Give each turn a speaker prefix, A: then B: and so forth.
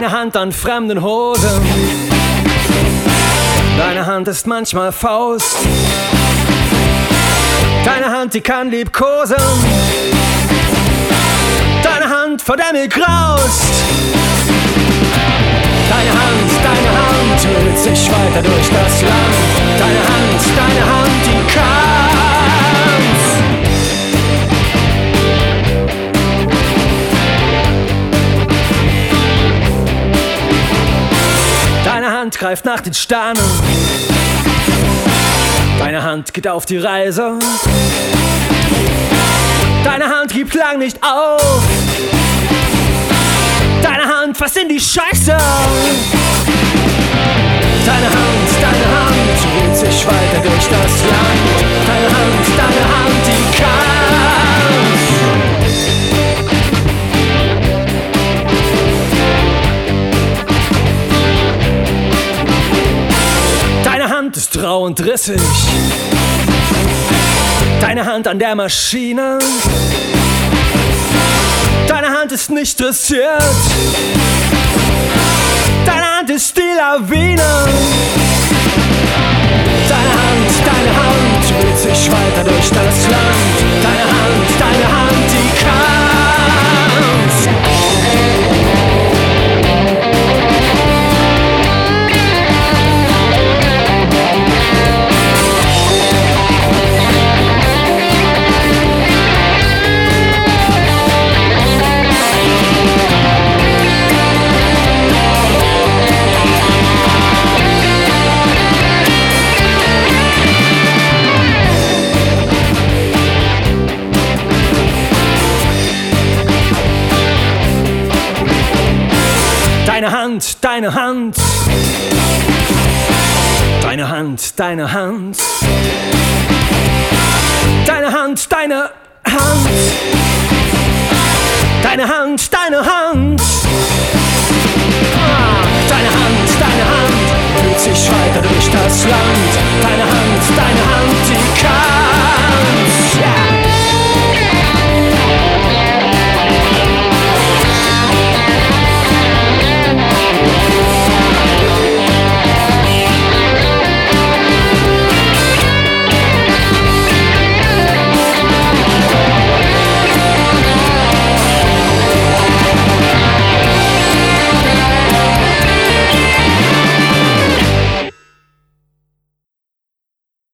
A: Deine Hand an fremden Hosen. Deine Hand ist manchmal Faust. Deine Hand, die kann liebkosen. Deine Hand, vor der mir graust. Deine Hand, deine Hand Hand greift nach den Sternen. Deine Hand geht auf die Reise. Deine Hand gibt lang nicht auf. Deine Hand fasst in die Scheiße. Deine Hand, deine Hand rau und rissig. Deine Hand an der Maschine. Deine Hand ist nicht dressiert. Deine Hand, deine Hand. Deine Hand, deine Hand. Deine Hand, deine Hand. Deine Hand, deine Hand. Ah, Deine Hand, deine Hand. Fühlt sich weiter durch das Land.